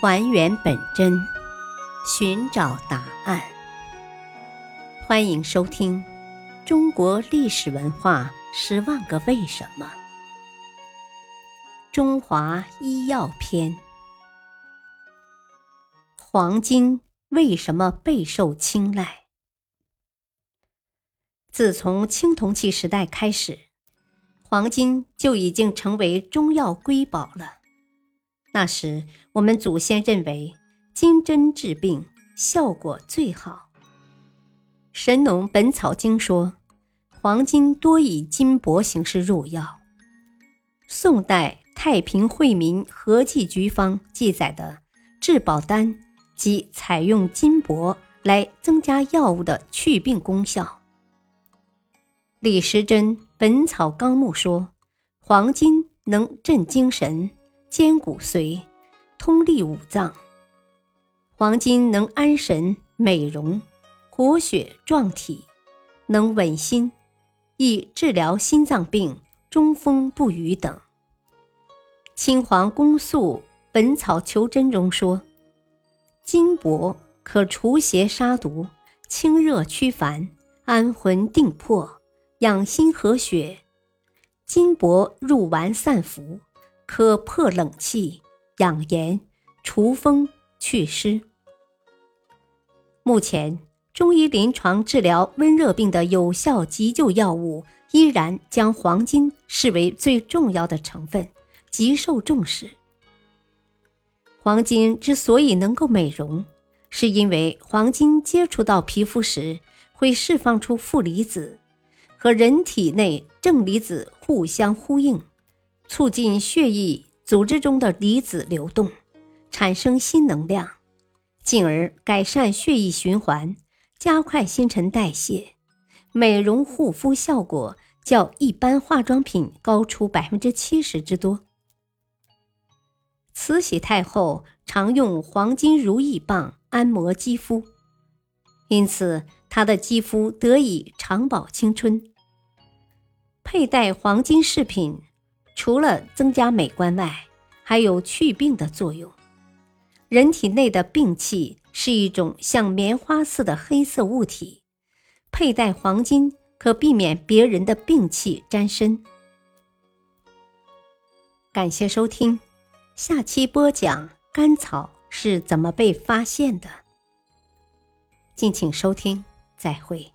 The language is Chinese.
还原本真，寻找答案。欢迎收听《中国历史文化十万个为什么》——中华医药篇。黄金为什么备受青睐？自从青铜器时代开始，黄金就已经成为中药瑰宝了。那时，我们祖先认为金针治病效果最好。《神农本草经》说，黄金多以金箔形式入药。宋代《太平惠民和剂局方》记载的治宝丹，即采用金箔来增加药物的祛病功效。李时珍《本草纲目》说，黄金能镇精神。坚骨髓，通利五脏。黄金能安神、美容、活血壮体，能稳心，易治疗心脏病、中风不语等。青黄公素《本草求真》中说，金箔可除邪杀毒、清热驱烦、安魂定魄、养心和血。金箔入丸散服。可破冷气、养颜、除风、祛湿。目前，中医临床治疗温热病的有效急救药物依然将黄金视为最重要的成分，极受重视。黄金之所以能够美容，是因为黄金接触到皮肤时会释放出负离子，和人体内正离子互相呼应。促进血液组织中的离子流动，产生新能量，进而改善血液循环，加快新陈代谢，美容护肤效果较一般化妆品高出百分之七十之多。慈禧太后常用黄金如意棒按摩肌肤，因此她的肌肤得以长保青春。佩戴黄金饰品。除了增加美观外，还有祛病的作用。人体内的病气是一种像棉花似的黑色物体，佩戴黄金可避免别人的病气沾身。感谢收听，下期播讲甘草是怎么被发现的。敬请收听，再会。